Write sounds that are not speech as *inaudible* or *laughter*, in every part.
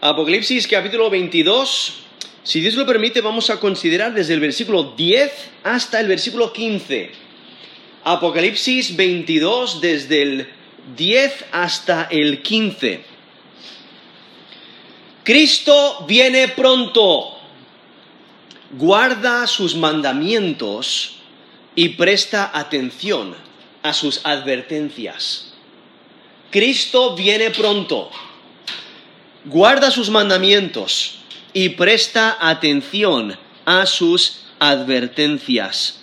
Apocalipsis capítulo 22. Si Dios lo permite, vamos a considerar desde el versículo 10 hasta el versículo 15. Apocalipsis 22 desde el 10 hasta el 15. Cristo viene pronto. Guarda sus mandamientos y presta atención a sus advertencias. Cristo viene pronto. Guarda sus mandamientos y presta atención a sus advertencias.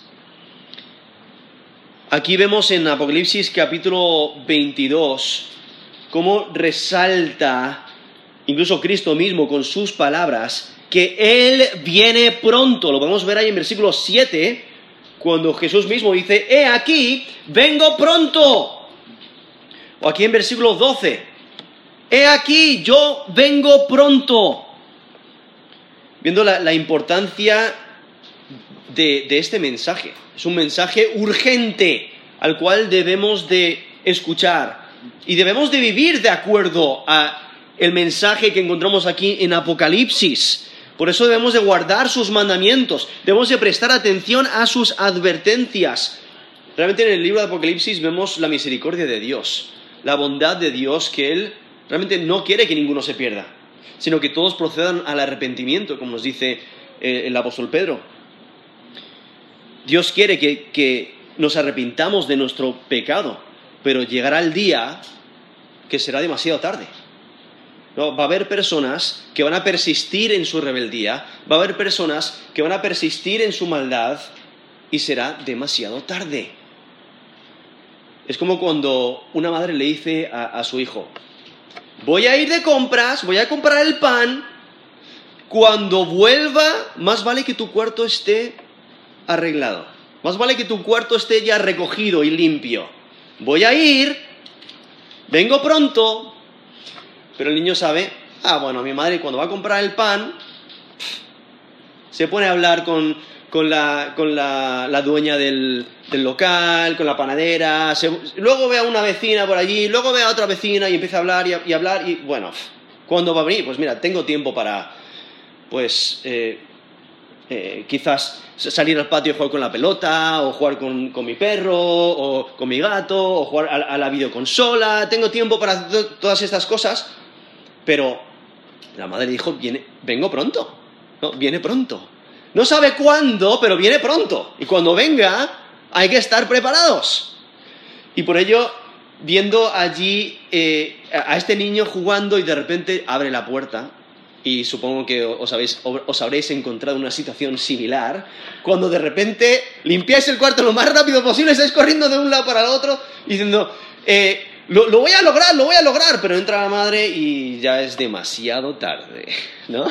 Aquí vemos en Apocalipsis capítulo 22 cómo resalta incluso Cristo mismo con sus palabras que Él viene pronto. Lo podemos ver ahí en versículo 7, cuando Jesús mismo dice, he aquí, vengo pronto. O aquí en versículo 12, he aquí, yo vengo pronto. Viendo la, importancia de, de este mensaje. Es un mensaje urgente al cual debemos de escuchar y debemos de vivir de acuerdo a el mensaje que encontramos aquí en Apocalipsis. Por eso debemos de guardar sus mandamientos, debemos de prestar atención a sus advertencias. Realmente en el libro de Apocalipsis vemos la misericordia de Dios, la bondad de Dios que Él realmente no quiere que ninguno se pierda, sino que todos procedan al arrepentimiento, como nos dice eh, el apóstol Pedro. Dios quiere que, que nos arrepintamos de nuestro pecado, pero llegará el día que será demasiado tarde. Va a haber personas que van a persistir en su rebeldía, va a haber personas que van a persistir en su maldad y será demasiado tarde. Es como cuando una madre le dice a, su hijo, voy a ir de compras, voy a comprar el pan, cuando vuelva, más vale que tu cuarto esté arreglado, más vale que tu cuarto esté ya recogido y limpio. Voy a ir, vengo pronto, pero el niño sabe, ah, bueno, mi madre cuando va a comprar el pan, se pone a hablar con, la, dueña del, local, con la panadera, luego ve a una vecina por allí, luego ve a otra vecina y empieza a hablar y, hablar y bueno, ¿cuándo va a venir? Pues mira, tengo tiempo para, pues, eh, eh, quizás salir al patio y jugar con la pelota, o jugar con, mi perro, o con mi gato, o jugar a, la videoconsola, tengo tiempo para todas estas cosas, pero la madre dijo, viene, vengo pronto, ¿no? Viene pronto. No sabe cuándo, pero viene pronto. Y cuando venga, hay que estar preparados. Y por ello, viendo allí eh, a este niño jugando y de repente abre la puerta, y supongo que os, habéis, os habréis encontrado en una situación similar, cuando de repente limpiáis el cuarto lo más rápido posible, estáis corriendo de un lado para el otro, diciendo, eh, lo, voy a lograr, lo voy a lograr, pero entra la madre y ya es demasiado tarde, ¿no?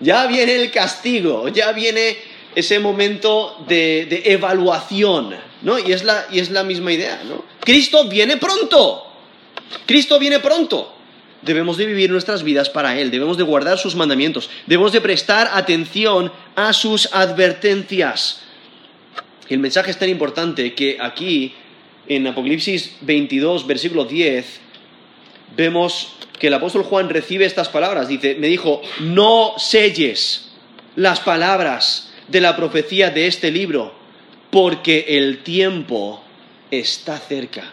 Ya viene el castigo, ya viene ese momento de, evaluación, ¿no? Y es, la, y es la misma idea, ¿no? Cristo viene pronto, Cristo viene pronto. Debemos de vivir nuestras vidas para Él, debemos de guardar sus mandamientos, debemos de prestar atención a sus advertencias. El mensaje es tan importante que aquí en Apocalipsis 22, versículo 10, vemos que el apóstol Juan recibe estas palabras. Dice, me dijo, no selles las palabras de la profecía de este libro, porque el tiempo está cerca.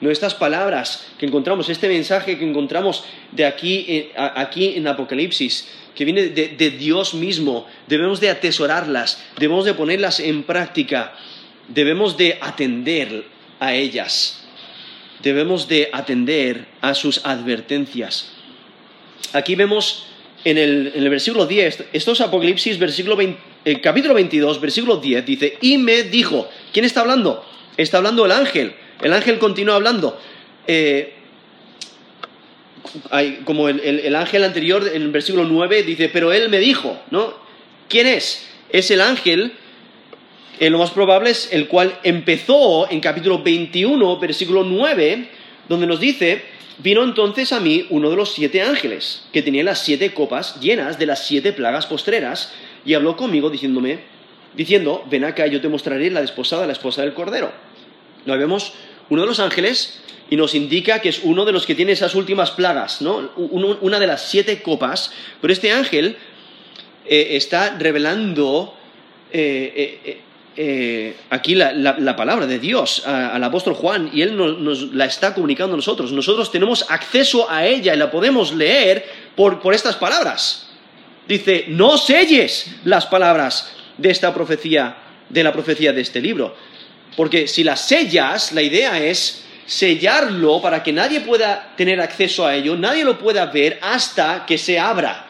No estas palabras que encontramos, este mensaje que encontramos de aquí, eh, aquí en Apocalipsis, que viene de, de Dios mismo, debemos de atesorarlas, debemos de ponerlas en práctica, debemos de atender a ellas. Debemos de atender a sus advertencias. Aquí vemos en el, versículo 10, esto es Apocalipsis, versículo el capítulo 22, versículo 10, dice, y me dijo, ¿quién está hablando? Está hablando el ángel. El ángel continúa hablando. Eh, como el, el, ángel anterior, en el versículo 9, dice, pero él me dijo, ¿no? ¿Quién es? Es el ángel eh, lo más probable es el cual empezó en capítulo 21, versículo 9, donde nos dice, vino entonces a mí uno de los siete ángeles, que tenía las siete copas llenas de las siete plagas postreras, y habló conmigo diciéndome, diciendo, ven acá, yo te mostraré la desposada, la esposa del Cordero. Lo vemos uno de los ángeles y nos indica que es uno de los que tiene esas últimas plagas, ¿no? una de las siete copas, pero este ángel eh, está revelando eh, eh, aquí la, palabra de Dios al apóstol Juan y él nos, la está comunicando a nosotros. Nosotros tenemos acceso a ella y la podemos leer por, por estas palabras. Dice, no selles las palabras de esta profecía, de la profecía de este libro. Porque si las sellas, la idea es sellarlo para que nadie pueda tener acceso a ello, nadie lo pueda ver hasta que se abra,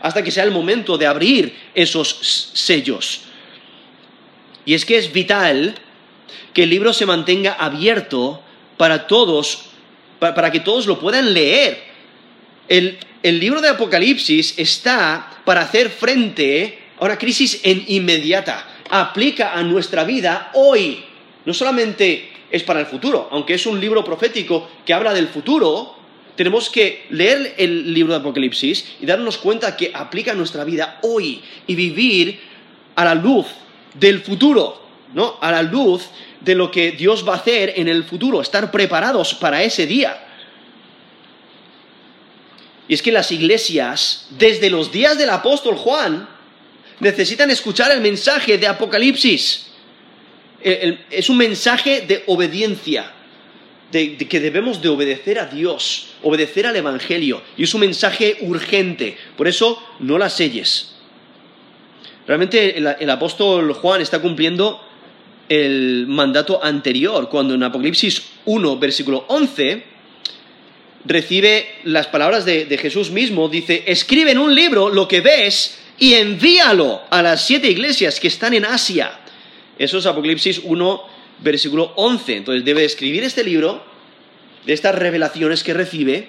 hasta que sea el momento de abrir esos sellos. Y es que es vital que el libro se mantenga abierto para todos, para, que todos lo puedan leer. El, libro de Apocalipsis está para hacer frente a una crisis en inmediata. Aplica a nuestra vida hoy. No solamente es para el futuro. Aunque es un libro profético que habla del futuro, tenemos que leer el libro de Apocalipsis y darnos cuenta que aplica a nuestra vida hoy y vivir a la luz del futuro, ¿no? A la luz de lo que Dios va a hacer en el futuro, estar preparados para ese día. Y es que las iglesias, desde los días del apóstol Juan, necesitan escuchar el mensaje de Apocalipsis es un mensaje de obediencia, de, que debemos de obedecer a Dios, obedecer al Evangelio, y es un mensaje urgente, por eso no las selles. Realmente el, apóstol Juan está cumpliendo el mandato anterior, cuando en Apocalipsis 1, versículo 11, recibe las palabras de, de Jesús mismo, dice, escribe en un libro lo que ves y envíalo a las siete iglesias que están en Asia eso es Apocalipsis 1, versículo 11. Entonces debe escribir este libro de estas revelaciones que recibe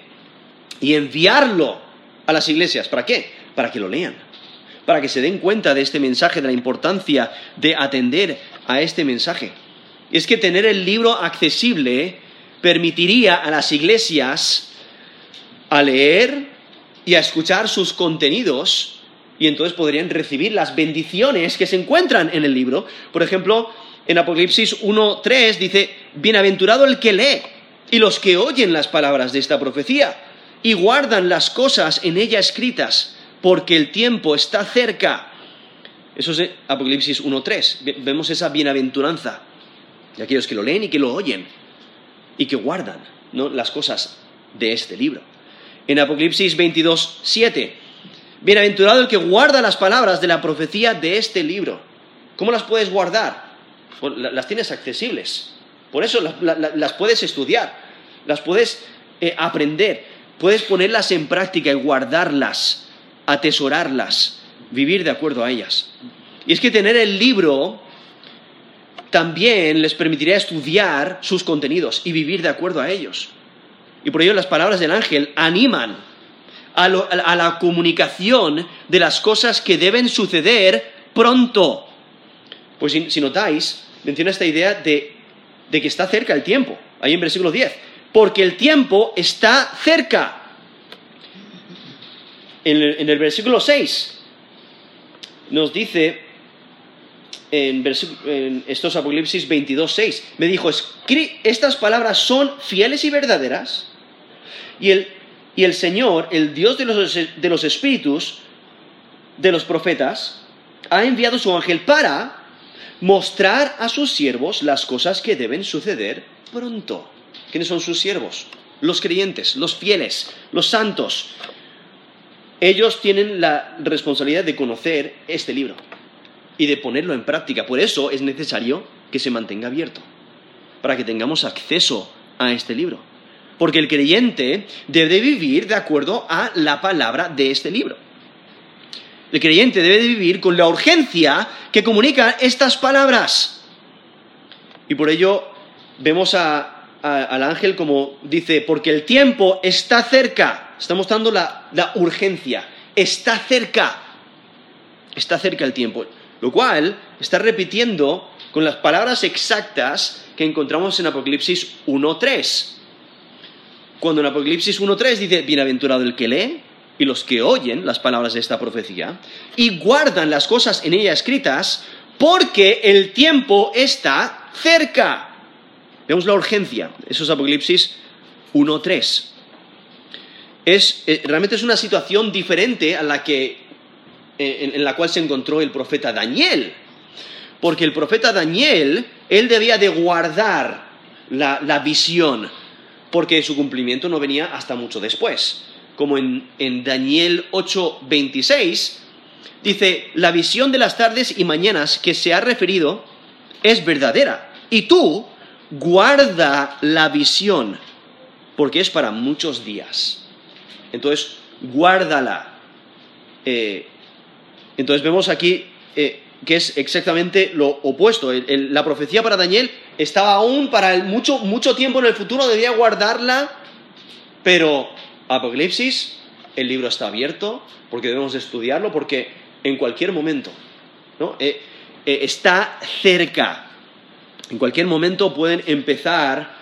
y enviarlo a las iglesias. ¿Para qué? Para que lo lean. Para que se den cuenta de este mensaje, de la importancia de atender a este mensaje. Es que tener el libro accesible permitiría a las iglesias a leer y a escuchar sus contenidos y entonces podrían recibir las bendiciones que se encuentran en el libro. Por ejemplo, en Apocalipsis 1.3 dice, bienaventurado el que lee y los que oyen las palabras de esta profecía y guardan las cosas en ella escritas, porque el tiempo está cerca. Eso es Apocalipsis 1.3. Vemos esa bienaventuranza de aquellos que lo leen y que lo oyen y que guardan las cosas de este libro. En Apocalipsis 22.7 Bienaventurado el que guarda las palabras de la profecía de este libro. ¿Cómo las puedes guardar? Pues las tienes accesibles. Por eso las, puedes estudiar, las puedes eh, aprender, puedes ponerlas en práctica y guardarlas, atesorarlas, vivir de acuerdo a ellas. Y es que tener el libro también les permitiría estudiar sus contenidos y vivir de acuerdo a ellos. Y por ello las palabras del ángel animan a, la comunicación de las cosas que deben suceder pronto. Pues si, notáis, menciona esta idea de, que está cerca el tiempo, ahí en versículo 10, porque el tiempo está cerca. En el, versículo 6 nos dice, en, estos Apocalipsis 22, 6, me dijo, estas palabras son fieles y verdaderas, y el, y el Señor, el Dios de los, espíritus, de los profetas, ha enviado su ángel para mostrar a sus siervos las cosas que deben suceder pronto. ¿Quiénes son sus siervos? Los creyentes, los fieles, los santos. Ellos tienen la responsabilidad de conocer este libro y de ponerlo en práctica. Por eso es necesario que se mantenga abierto, para que tengamos acceso a este libro porque el creyente debe vivir de acuerdo a la palabra de este libro. El creyente debe vivir con la urgencia que comunican estas palabras. Y por ello vemos al ángel como dice, porque el tiempo está cerca. Está mostrando la, la urgencia. Está cerca. Está cerca el tiempo. Lo cual está repitiendo con las palabras exactas que encontramos en Apocalipsis 1.3 cuando en Apocalipsis 1.3 dice, bienaventurado el que lee y los que oyen las palabras de esta profecía y guardan las cosas en ella escritas, porque el tiempo está cerca. Vemos la urgencia. Eso es Apocalipsis 1.3. Es, eh, realmente es una situación diferente a la que, eh, en, la cual se encontró el profeta Daniel. Porque el profeta Daniel, él debía de guardar la, la visión, porque su cumplimiento no venía hasta mucho después. Como en, en Daniel 8.26, dice, la visión de las tardes y mañanas que se ha referido es verdadera. Y tú guarda la visión, porque es para muchos días. Entonces, guárdala. Eh, entonces vemos aquí eh, que es exactamente lo opuesto. la profecía para Daniel estaba aún para mucho, mucho tiempo en el futuro, debía guardarla, pero Apocalipsis, el libro está abierto, porque debemos estudiarlo, porque en cualquier momento ¿no? Eh, está cerca. En cualquier momento pueden empezar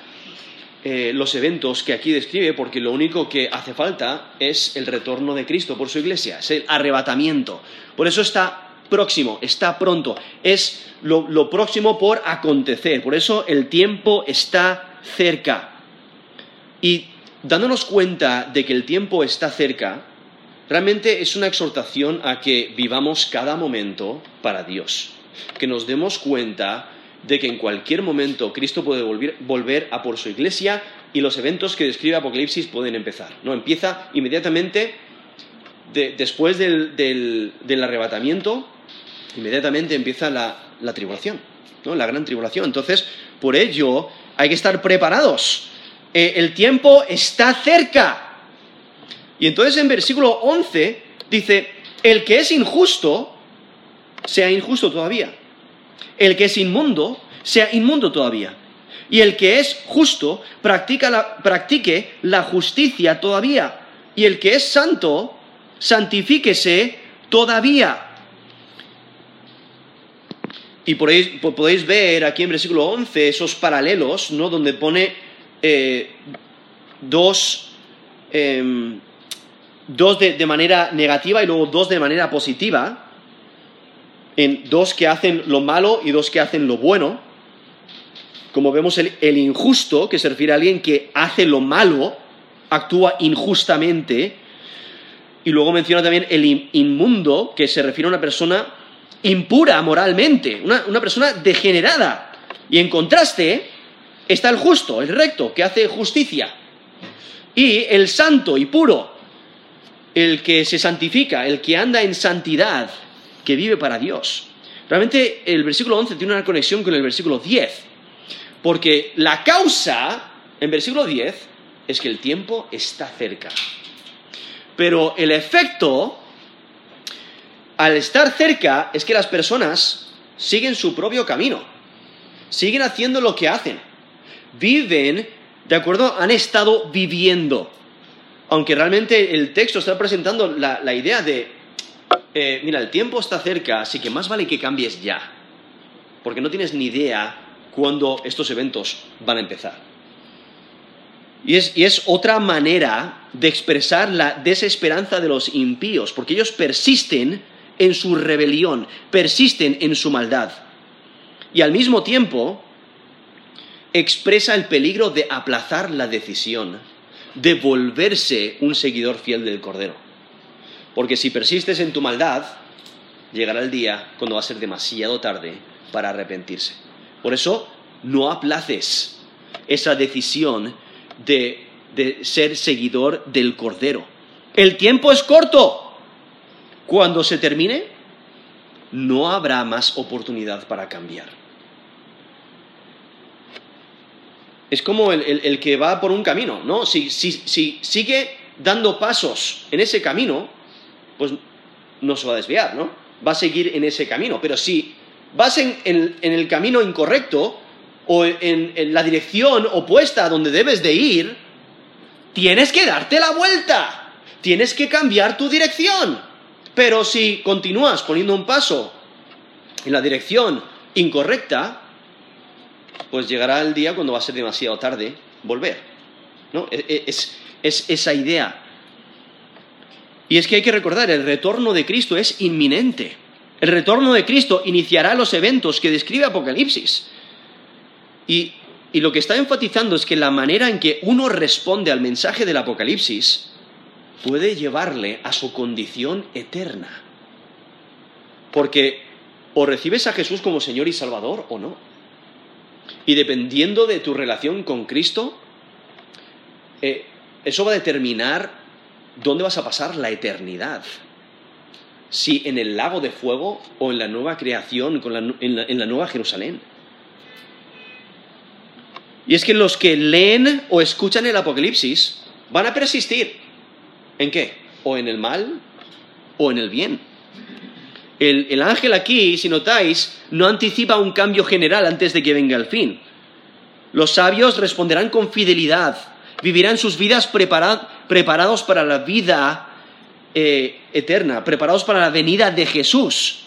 eh, los eventos que aquí describe, porque lo único que hace falta es el retorno de Cristo por su iglesia, es el arrebatamiento. Por eso está próximo, está pronto, es lo, próximo por acontecer, por eso el tiempo está cerca. Y dándonos cuenta de que el tiempo está cerca, realmente es una exhortación a que vivamos cada momento para Dios, que nos demos cuenta de que en cualquier momento Cristo puede volver, a por su iglesia y los eventos que describe Apocalipsis pueden empezar. ¿no? Empieza inmediatamente después del, arrebatamiento, inmediatamente empieza la, tribulación, ¿no? la gran tribulación. Entonces, por ello hay que estar preparados. Eh, el tiempo está cerca. Y entonces en versículo 11 dice, el que es injusto, sea injusto todavía el que es inmundo sea inmundo todavía. Y el que es justo practique la justicia todavía. Y el que es santo, santifíquese todavía. Y podéis, ver aquí en versículo 11 esos paralelos, ¿no? Donde pone eh, dos, em, dos de manera negativa y luego dos de manera positiva en dos que hacen lo malo y dos que hacen lo bueno. Como vemos el, injusto, que se refiere a alguien que hace lo malo, actúa injustamente. Y luego menciona también el inmundo, que se refiere a una persona impura moralmente, una, una persona degenerada. Y en contraste está el justo, el recto, que hace justicia. Y el santo y puro, el que se santifica, el que anda en santidad que vive para Dios. Realmente el versículo 11 tiene una conexión con el versículo 10, porque la causa en versículo 10 es que el tiempo está cerca. Pero el efecto, al estar cerca, es que las personas siguen su propio camino, siguen haciendo lo que hacen, viven, ¿de acuerdo? Han estado viviendo. Aunque realmente el texto está presentando la, la idea de eh, mira, el tiempo está cerca, así que más vale que cambies ya, porque no tienes ni idea cuándo estos eventos van a empezar. Y es, y es, otra manera de expresar la desesperanza de los impíos, porque ellos persisten en su rebelión, persisten en su maldad. Y al mismo tiempo expresa el peligro de aplazar la decisión, de volverse un seguidor fiel del Cordero. Porque si persistes en tu maldad, llegará el día cuando va a ser demasiado tarde para arrepentirse. Por eso, no aplaces esa decisión de, ser seguidor del Cordero. El tiempo es corto. Cuando se termine, no habrá más oportunidad para cambiar. Es como el, que va por un camino, ¿no? si sigue dando pasos en ese camino, pues no se va a desviar, ¿no? Va a seguir en ese camino. Pero si vas en, el camino incorrecto o en, en la dirección opuesta a donde debes de ir, tienes que darte la vuelta. Tienes que cambiar tu dirección. Pero si continúas poniendo un paso en la dirección incorrecta, pues llegará el día cuando va a ser demasiado tarde volver. ¿no? E, e, es, es esa idea y es que hay que recordar, el retorno de Cristo es inminente. El retorno de Cristo iniciará los eventos que describe Apocalipsis. Y Y lo que está enfatizando es que la manera en que uno responde al mensaje del Apocalipsis puede llevarle a su condición eterna. Porque o recibes a Jesús como Señor y Salvador o no. Y dependiendo de tu relación con Cristo, eh, eso va a determinar dónde vas a pasar la eternidad. Si en el lago de fuego o en la nueva creación, en la nueva Jerusalén. Y es que los que leen o escuchan el Apocalipsis van a persistir. ¿En qué? O en el mal o en el bien. El, ángel aquí, si notáis, no anticipa un cambio general antes de que venga el fin. Los sabios responderán con fidelidad, vivirán sus vidas preparados para la vida eh, eterna, preparados para la venida de Jesús.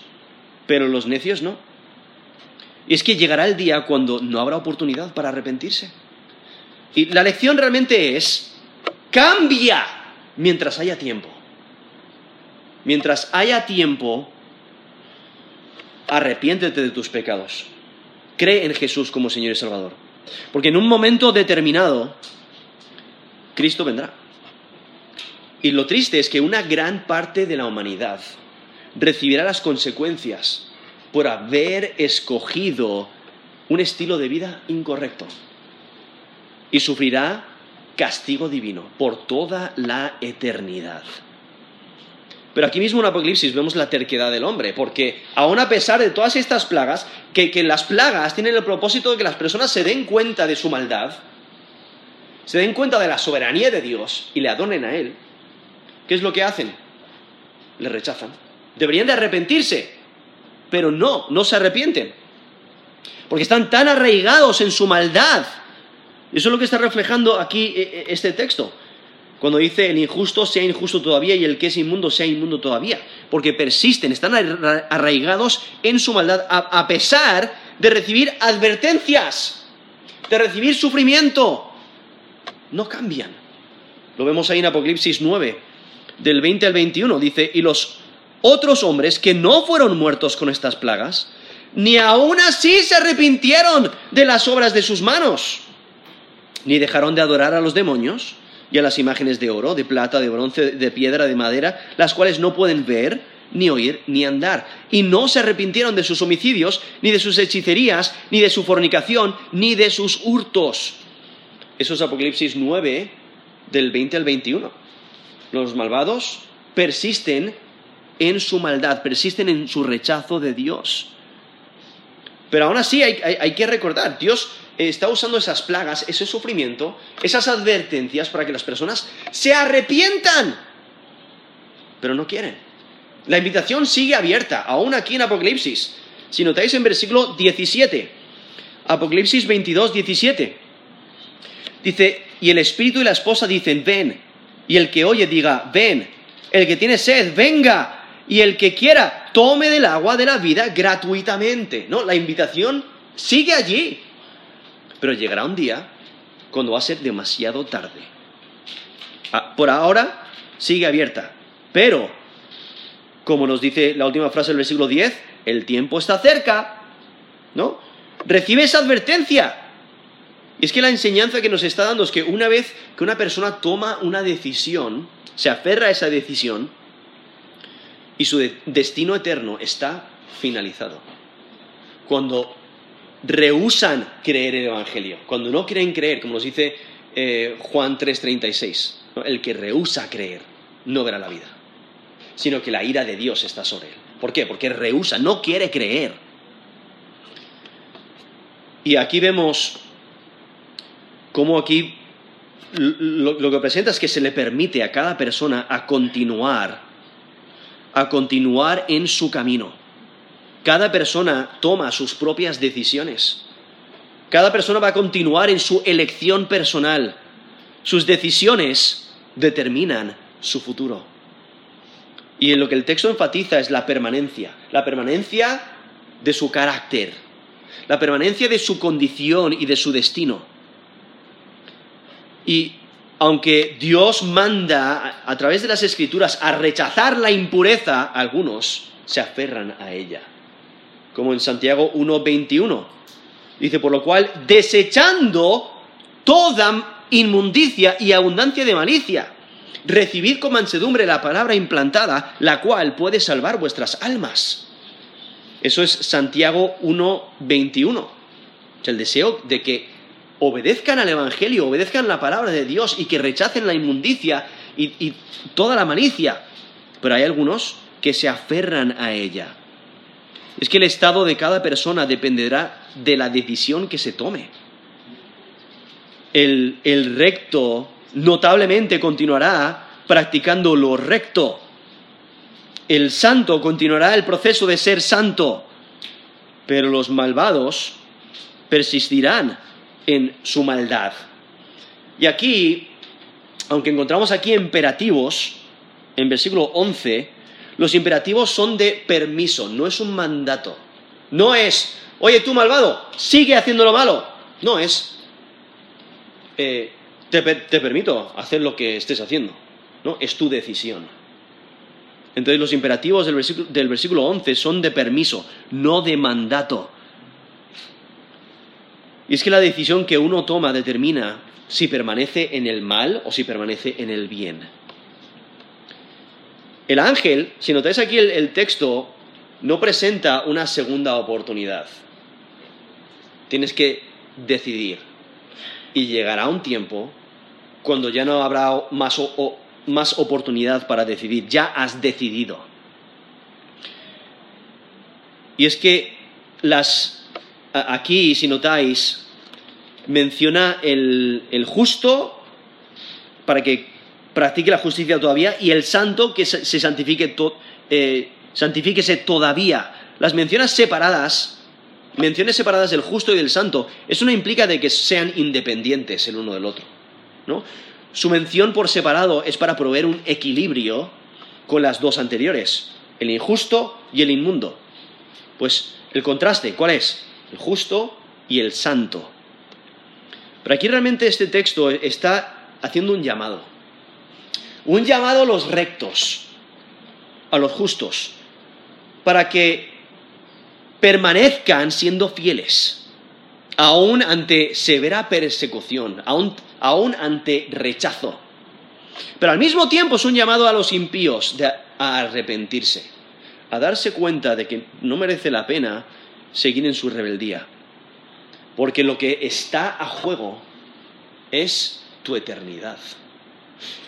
Pero los necios no. Y es que llegará el día cuando no habrá oportunidad para arrepentirse. Y la lección realmente es, cambia mientras haya tiempo. Mientras haya tiempo, arrepiéntete de tus pecados. Cree en Jesús como Señor y Salvador. Porque en un momento determinado, Cristo vendrá. Y lo triste es que una gran parte de la humanidad recibirá las consecuencias por haber escogido un estilo de vida incorrecto. Y sufrirá castigo divino por toda la eternidad. Pero aquí mismo en Apocalipsis vemos la terquedad del hombre, porque aún a pesar de todas estas plagas, que, que, las plagas tienen el propósito de que las personas se den cuenta de su maldad, se den cuenta de la soberanía de Dios y le adoren a Él, ¿qué es lo que hacen? Le rechazan. Deberían de arrepentirse, pero no, no se arrepienten. Porque están tan arraigados en su maldad. Eso es lo que está reflejando aquí eh, eh, este texto. Cuando dice el injusto sea injusto todavía y el que es inmundo sea inmundo todavía. Porque persisten, están arraigados en su maldad a pesar de recibir advertencias, de recibir sufrimiento. No cambian. Lo vemos ahí en Apocalipsis 9, del 20 al 21. Dice, y los otros hombres que no fueron muertos con estas plagas, ni aún así se arrepintieron de las obras de sus manos, ni dejaron de adorar a los demonios y a las imágenes de oro, de plata, de bronce, de piedra, de madera, las cuales no pueden ver, ni oír, ni andar. Y no se arrepintieron de sus homicidios, ni de sus hechicerías, ni de su fornicación, ni de sus hurtos. Eso es Apocalipsis 9, del 20 al 21. Los malvados persisten en su maldad, persisten en su rechazo de Dios. Pero aún así hay, que recordar, Dios está usando esas plagas, ese sufrimiento, esas advertencias para que las personas se arrepientan, pero no quieren. La invitación sigue abierta, aún aquí en Apocalipsis. Si notáis en versículo 17, Apocalipsis 22, 17, dice, y el espíritu y la esposa dicen, ven, y el que oye diga, ven, el que tiene sed, venga, y el que quiera tome del agua de la vida gratuitamente. ¿no? La invitación sigue allí. Pero llegará un día cuando va a ser demasiado tarde. Ah, por ahora sigue abierta. Pero, como nos dice la última frase del versículo 10, el tiempo está cerca. ¿No? Recibe esa advertencia. Y es que la enseñanza que nos está dando es que una vez que una persona toma una decisión, se aferra a esa decisión, y su destino eterno está finalizado. Cuando rehusan creer el Evangelio, cuando no quieren creer, como nos dice eh, Juan 3:36, el que rehúsa creer no verá la vida, sino que la ira de Dios está sobre él. ¿Por qué? Porque rehúsa, no quiere creer. Y aquí vemos cómo aquí lo, que presenta es que se le permite a cada persona a continuar a continuar en su camino. Cada persona toma sus propias decisiones. Cada persona va a continuar en su elección personal. Sus decisiones determinan su futuro. Y en lo que el texto enfatiza es la permanencia, la permanencia de su carácter, la permanencia de su condición y de su destino. Y aunque Dios manda a través de las escrituras a rechazar la impureza, algunos se aferran a ella. Como en Santiago 1.21. Dice, por lo cual, desechando toda inmundicia y abundancia de malicia, recibid con mansedumbre la palabra implantada, la cual puede salvar vuestras almas. Eso es Santiago 1.21. O sea, el deseo de que obedezcan al Evangelio, obedezcan la palabra de Dios y que rechacen la inmundicia y, toda la malicia. Pero hay algunos que se aferran a ella. Es que el estado de cada persona dependerá de la decisión que se tome. El recto notablemente continuará practicando lo recto. El santo continuará el proceso de ser santo, pero los malvados persistirán en su maldad. Y aquí, aunque encontramos aquí imperativos, en versículo 11, los imperativos son de permiso, no es un mandato. No es, oye tú malvado, sigue haciendo lo malo. No es, eh, te, permito hacer lo que estés haciendo. No, es tu decisión. Entonces los imperativos del versículo, del versículo 11 son de permiso, no de mandato. Y es que la decisión que uno toma determina si permanece en el mal o si permanece en el bien. El ángel, si notáis aquí el, texto, no presenta una segunda oportunidad. Tienes que decidir. Y llegará un tiempo cuando ya no habrá más, más oportunidad para decidir. Ya has decidido. Y es que las, aquí, si notáis, menciona el, el justo para que practique la justicia todavía y el santo que se, santifique eh, santifíquese todavía. Las menciones separadas, menciones separadas del justo y del santo, eso no implica de que sean independientes el uno del otro. ¿no? Su mención por separado es para proveer un equilibrio con las dos anteriores, el injusto y el inmundo. Pues el contraste, ¿cuál es? El justo y el santo. Pero aquí realmente este texto está haciendo un llamado. Un llamado a los rectos, a los justos, para que permanezcan siendo fieles, aún ante severa persecución, aún, ante rechazo. Pero al mismo tiempo es un llamado a los impíos a arrepentirse, a darse cuenta de que no merece la pena seguir en su rebeldía, porque lo que está a juego es tu eternidad.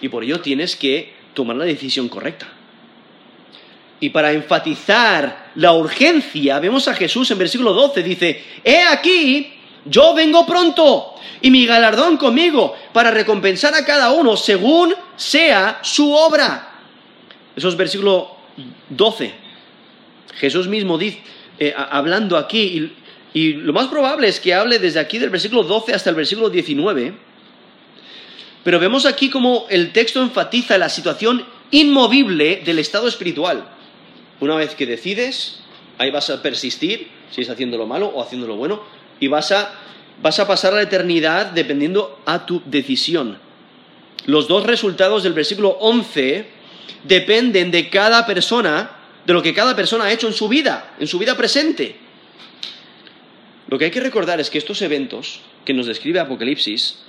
Y por ello tienes que tomar la decisión correcta. Y para enfatizar la urgencia, vemos a Jesús en versículo 12, dice, He aquí, yo vengo pronto, y mi galardón conmigo, para recompensar a cada uno según sea su obra. Eso es versículo 12. Jesús mismo dice, eh, hablando aquí, y, lo más probable es que hable desde aquí del versículo 12 hasta el versículo 19 pero vemos aquí cómo el texto enfatiza la situación inmovible del estado espiritual. Una vez que decides, ahí vas a persistir, si es haciendo lo malo o haciendo lo bueno, y vas a, vas a pasar a la eternidad dependiendo a tu decisión. Los dos resultados del versículo 11 dependen de cada persona, de lo que cada persona ha hecho en su vida, en su vida presente. Lo que hay que recordar es que estos eventos que nos describe Apocalipsis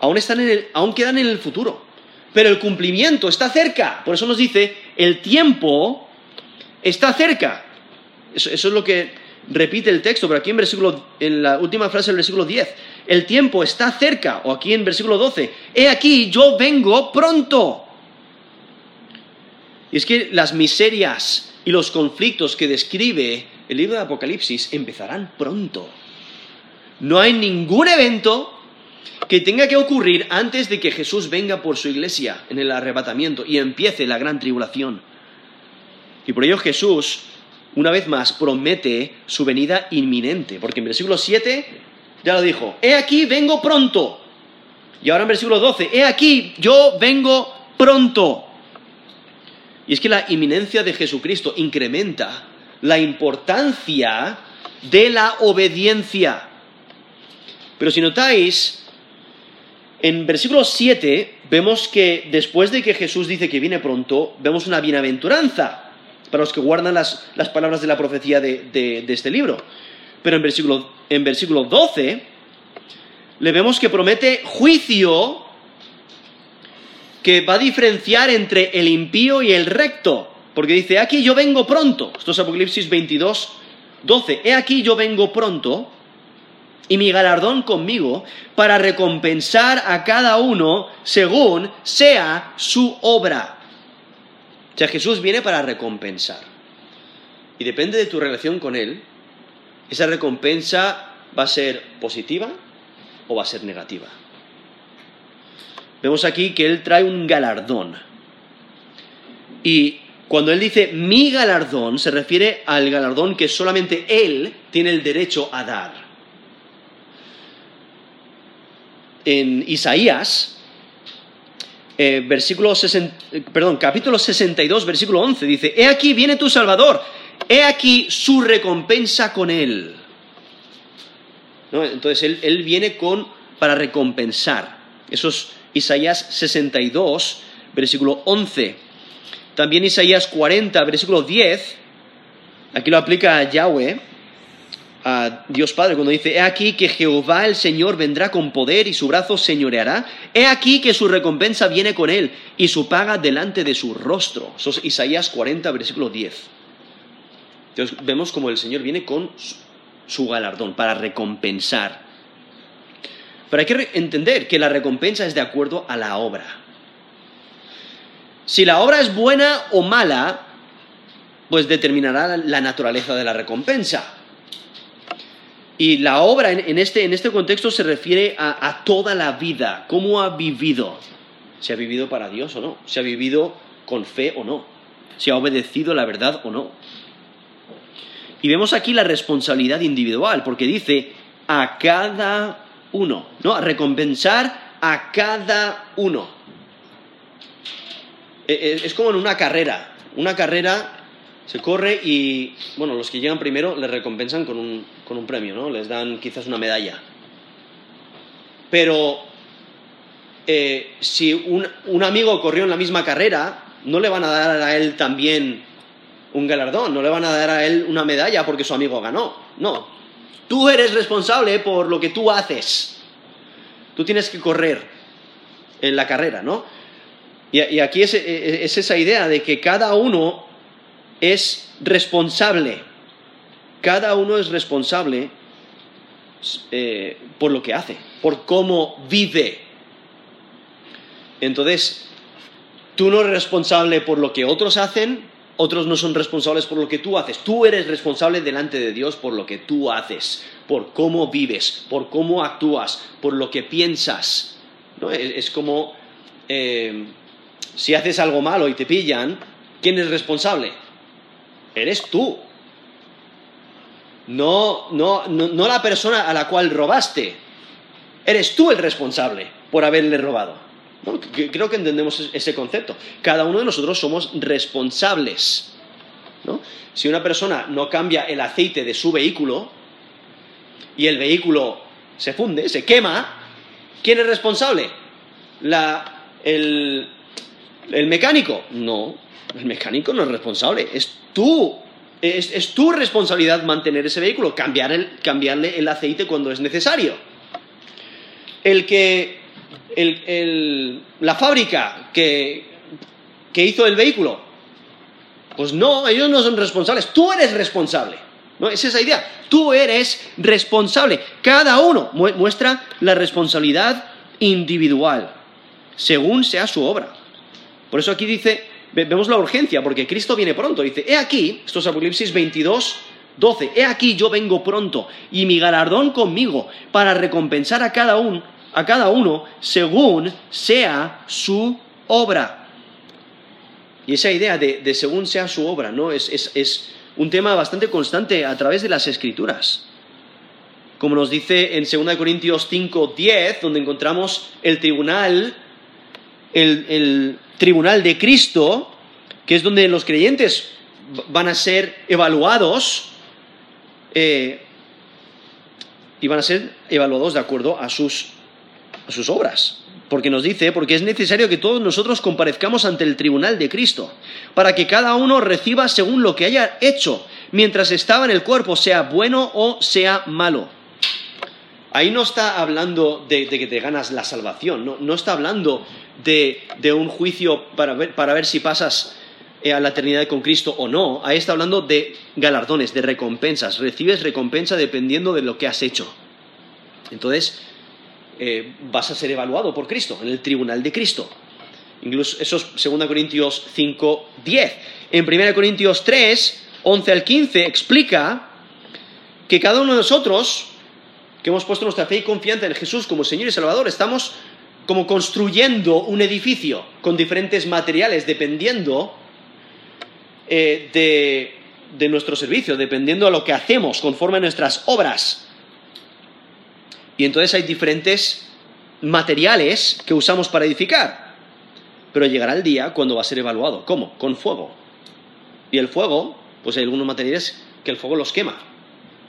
aún, están en aún quedan en el futuro. Pero el cumplimiento está cerca. Por eso nos dice, el tiempo está cerca. Eso, es lo que repite el texto, pero aquí en, versículo, en la última frase del versículo 10, el tiempo está cerca, o aquí en versículo 12, he aquí, yo vengo pronto. Y es que las miserias y los conflictos que describe el libro de Apocalipsis empezarán pronto. No hay ningún evento que tenga que ocurrir antes de que Jesús venga por su iglesia en el arrebatamiento y empiece la gran tribulación. Y por ello Jesús, una vez más, promete su venida inminente, porque en versículo 7 ya lo dijo, he aquí, vengo pronto. Y ahora en versículo 12, he aquí, yo vengo pronto. Y es que la inminencia de Jesucristo incrementa la importancia de la obediencia. Pero si notáis, en versículo 7 vemos que después de que Jesús dice que viene pronto, vemos una bienaventuranza para los que guardan las, palabras de la profecía de, este libro. Pero en versículo, en versículo 12 le vemos que promete juicio que va a diferenciar entre el impío y el recto. Porque dice, aquí yo vengo pronto. Esto es Apocalipsis 22, 12. He aquí yo vengo pronto y mi galardón conmigo para recompensar a cada uno según sea su obra. O sea, Jesús viene para recompensar. Y depende de tu relación con Él, esa recompensa va a ser positiva o va a ser negativa. Vemos aquí que Él trae un galardón. Y cuando Él dice mi galardón, se refiere al galardón que solamente Él tiene el derecho a dar. en Isaías, eh, versículo perdón, capítulo 62, versículo 11, dice, He aquí viene tu Salvador, he aquí su recompensa con él. Entonces él, él, viene con, para recompensar. Eso es Isaías 62, versículo 11. También Isaías 40, versículo 10, aquí lo aplica a Yahweh a Dios Padre cuando dice, he aquí que Jehová el Señor vendrá con poder y su brazo señoreará, he aquí que su recompensa viene con él y su paga delante de su rostro. Eso es Isaías 40, versículo 10. Entonces vemos como el Señor viene con su galardón para recompensar. Pero hay que entender que la recompensa es de acuerdo a la obra. Si la obra es buena o mala, pues determinará la naturaleza de la recompensa. Y la obra en, este, este, contexto se refiere a, toda la vida, cómo ha vivido. Si ha vivido para Dios o no, si ha vivido con fe o no, si ha obedecido la verdad o no. Y vemos aquí la responsabilidad individual, porque dice a cada uno, ¿no? Recompensar a cada uno. E, e, es como en una carrera. Una carrera se corre y, bueno, los que llegan primero les recompensan con un, con un premio, ¿no? Les dan quizás una medalla. Pero eh, si un, un, amigo corrió en la misma carrera, no le van a dar a él también un galardón, no le van a dar a él una medalla porque su amigo ganó. No. Tú eres responsable por lo que tú haces. Tú tienes que correr en la carrera, ¿no? Y, aquí es, es esa idea de que cada uno es responsable. Cada uno es responsable eh, por lo que hace, por cómo vive. Entonces, tú no eres responsable por lo que otros hacen, otros no son responsables por lo que tú haces. Tú eres responsable delante de Dios por lo que tú haces, por cómo vives, por cómo actúas, por lo que piensas. ¿no? Es, como eh, si haces algo malo y te pillan, ¿quién es responsable? eres tú. No, no, no, la persona a la cual robaste. Eres tú el responsable por haberle robado. Creo que entendemos ese concepto. Cada uno de nosotros somos responsables. Si una persona no cambia el aceite de su vehículo y el vehículo se funde, se quema, ¿quién es responsable? el, ¿El mecánico? No, el mecánico no es responsable, es tú. Es, tu responsabilidad mantener ese vehículo, cambiarle el aceite cuando es necesario. El que. La fábrica que, que hizo el vehículo, pues no, ellos no son responsables, tú eres responsable. ¿no? Es esa idea, tú eres responsable. Cada uno muestra la responsabilidad individual, según sea su obra. Por eso aquí dice, vemos la urgencia, porque Cristo viene pronto. Dice, he aquí, esto es Apocalipsis 22, 12, he aquí yo vengo pronto, y mi galardón conmigo, para recompensar a cada, a cada uno según sea su obra. Y esa idea de, según sea su obra, ¿no? Es, es, un tema bastante constante a través de las escrituras. Como nos dice en 2 Corintios 5, 10, donde encontramos el tribunal, el tribunal de Cristo, que es donde los creyentes van a ser evaluados eh, y van a ser evaluados de acuerdo a sus, sus obras. Porque nos dice, porque es necesario que todos nosotros comparezcamos ante el tribunal de Cristo, para que cada uno reciba según lo que haya hecho, mientras estaba en el cuerpo, sea bueno o sea malo. Ahí no está hablando de, que te ganas la salvación, no, está hablando de, un juicio para ver, si pasas eh, a la eternidad con Cristo o no. Ahí está hablando de galardones, de recompensas. Recibes recompensa dependiendo de lo que has hecho. Entonces, eh, vas a ser evaluado por Cristo, en el tribunal de Cristo. Incluso eso es 2 Corintios 5, 10. En 1 Corintios 3, 11 al 15, explica que cada uno de nosotros, que hemos puesto nuestra fe y confianza en Jesús como Señor y Salvador, estamos como construyendo un edificio con diferentes materiales, dependiendo eh, de, de nuestro servicio, dependiendo de lo que hacemos, conforme a nuestras obras. Y entonces hay diferentes materiales que usamos para edificar. Pero llegará el día cuando va a ser evaluado. ¿Cómo? Con fuego. Y el fuego, pues hay algunos materiales que el fuego los quema.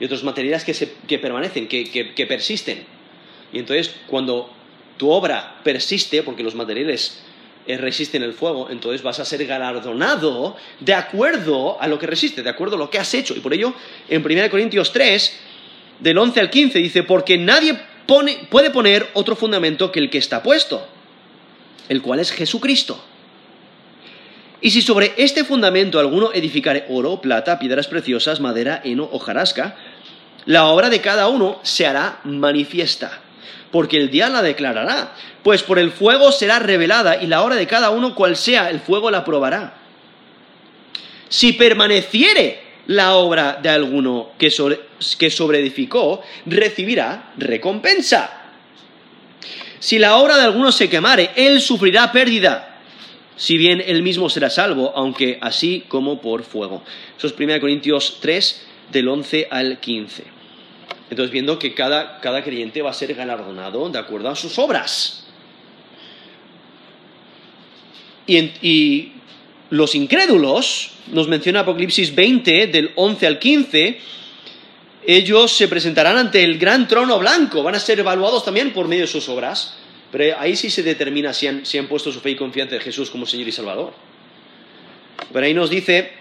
Y otros materiales que, permanecen, que, persisten. Y entonces cuando tu obra persiste, porque los materiales eh, resisten el fuego, entonces vas a ser galardonado de acuerdo a lo que resiste, de acuerdo a lo que has hecho. Y por ello, en 1 Corintios 3, del 11 al 15, dice, porque nadie puede poner otro fundamento que el que está puesto, el cual es Jesucristo. Y si sobre este fundamento alguno edificare oro, plata, piedras preciosas, madera, heno o la obra de cada uno se hará manifiesta, porque el día la declarará, pues por el fuego será revelada y la obra de cada uno cual sea, el fuego la probará. Si permaneciere la obra de alguno que, sobre, que sobreedificó, recibirá recompensa. Si la obra de alguno se quemare, él sufrirá pérdida, si bien él mismo será salvo, aunque así como por fuego. Eso es 1 Corintios 3, del 11 al 15. Entonces, viendo que cada, cada creyente va a ser galardonado de acuerdo a sus obras. Y, y los incrédulos, nos menciona Apocalipsis 20, del 11 al 15, ellos se presentarán ante el gran trono blanco, van a ser evaluados también por medio de sus obras, pero ahí sí se determina si han, puesto su fe y confianza en Jesús como Señor y Salvador. Pero ahí nos dice,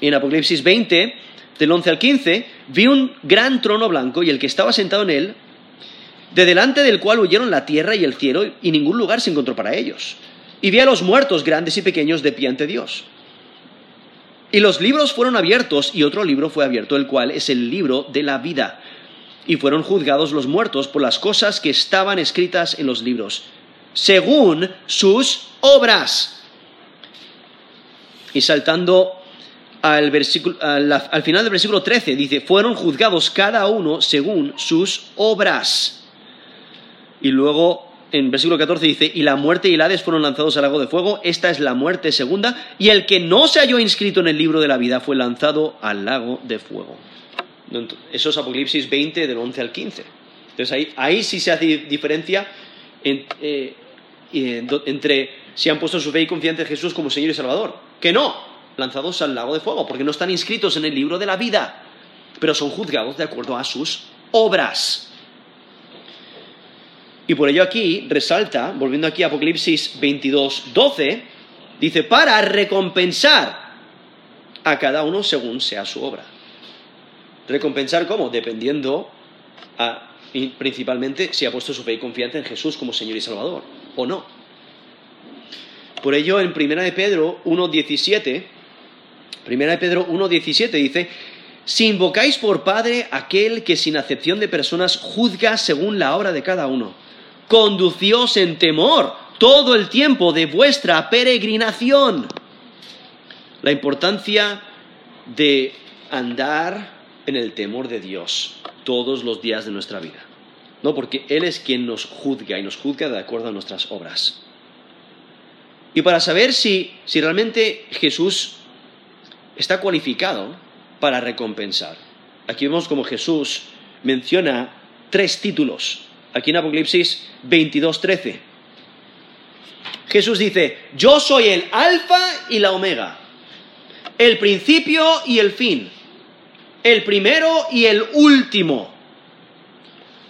en Apocalipsis 20, del 11 al 15, vi un gran trono blanco y el que estaba sentado en él, de delante del cual huyeron la tierra y el cielo, y ningún lugar se encontró para ellos y vi a los muertos grandes y pequeños de pie ante Dios. Y los libros fueron abiertos y otro libro fue abierto, el cual es el libro de la vida. Y fueron juzgados los muertos por las cosas que estaban escritas en los libros, según sus obras. Y saltando al, al final del versículo 13, dice, fueron juzgados cada uno según sus obras. Y luego en versículo 14 dice, y la muerte y el Hades fueron lanzados al lago de fuego, esta es la muerte segunda, y el que no se halló inscrito en el libro de la vida fue lanzado al lago de fuego. Eso es Apocalipsis 20 del 11 al 15. Entonces ahí, sí se hace diferencia eh, entre si han puesto su fe y confianza en Jesús como Señor y Salvador. Que no, lanzados al lago de fuego, porque no están inscritos en el libro de la vida, pero son juzgados de acuerdo a sus obras. Y por ello aquí resalta, volviendo aquí a Apocalipsis 22, 12, dice, para recompensar a cada uno según sea su obra. ¿Recompensar cómo? Dependiendo principalmente si ha puesto su fe y confianza en Jesús como Señor y Salvador o no. Por ello en 1 de Pedro 1.17, 1 de Pedro 1.17 dice, si invocáis por Padre aquel que sin acepción de personas juzga según la obra de cada uno conducíos en temor todo el tiempo de vuestra peregrinación. La importancia de andar en el temor de Dios todos los días de nuestra vida. No, porque Él es quien nos juzga y nos juzga de acuerdo a nuestras obras. Y para saber si, si realmente Jesús está cualificado para recompensar. Aquí vemos como Jesús menciona tres títulos aquí en Apocalipsis 22.13. Jesús dice, yo soy el alfa y la omega, el principio y el fin, el primero y el último.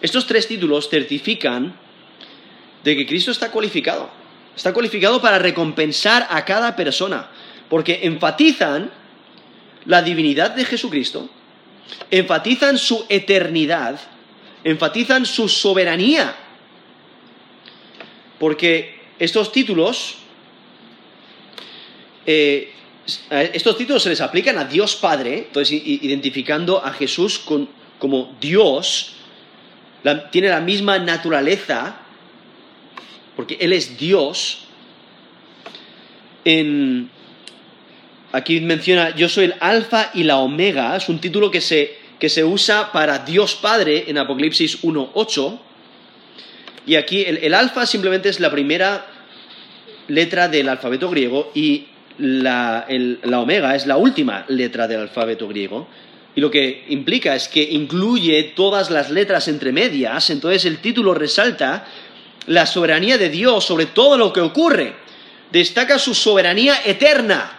Estos tres títulos certifican de que Cristo está cualificado. Está cualificado para recompensar a cada persona, porque enfatizan la divinidad de Jesucristo, enfatizan su eternidad, enfatizan su soberanía. Porque estos títulos, eh, estos títulos se les aplican a Dios Padre, entonces identificando a Jesús como Dios, tiene la misma naturaleza, porque Él es Dios. Aquí menciona, yo soy el alfa y la omega, es un título que se, que se usa para Dios Padre en Apocalipsis 1.8. Y aquí el, alfa simplemente es la primera letra del alfabeto griego y la, la omega es la última letra del alfabeto griego. Y lo que implica es que incluye todas las letras entre medias, entonces el título resalta la soberanía de Dios sobre todo lo que ocurre. Destaca su soberanía eterna.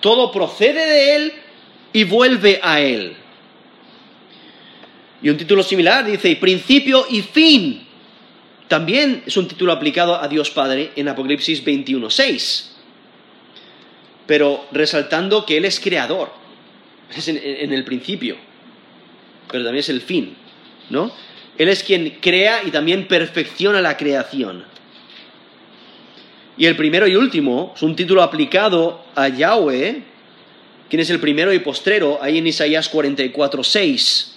Todo procede de Él y vuelve a Él. Y un título similar dice, principio y fin. También es un título aplicado a Dios Padre en Apocalipsis 21.6. Pero resaltando que Él es creador *laughs* es en, el principio, pero también es el fin, ¿no? Él es quien crea y también perfecciona la creación. Y el primero y último es un título aplicado a Yahweh, quien es el primero y postrero, ahí en Isaías 44, 6.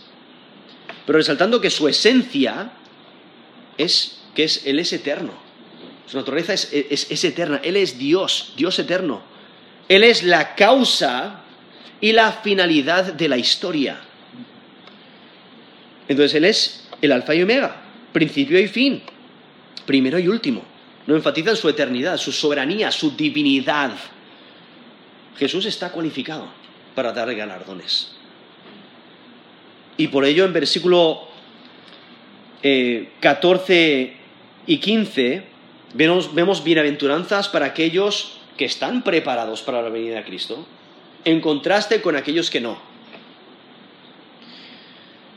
Pero resaltando que su esencia es que es, Él es eterno. Su naturaleza es eterna. Él es Dios, Dios eterno. Él es la causa y la finalidad de la historia. Entonces Él es el alfa y omega, principio y fin, primero y último. No enfatiza en su eternidad, su soberanía, su divinidad. Jesús está cualificado para dar galardones. Y por ello en versículo 14 eh, y 15 vemos, bienaventuranzas para aquellos que están preparados para la venida de Cristo en contraste con aquellos que no.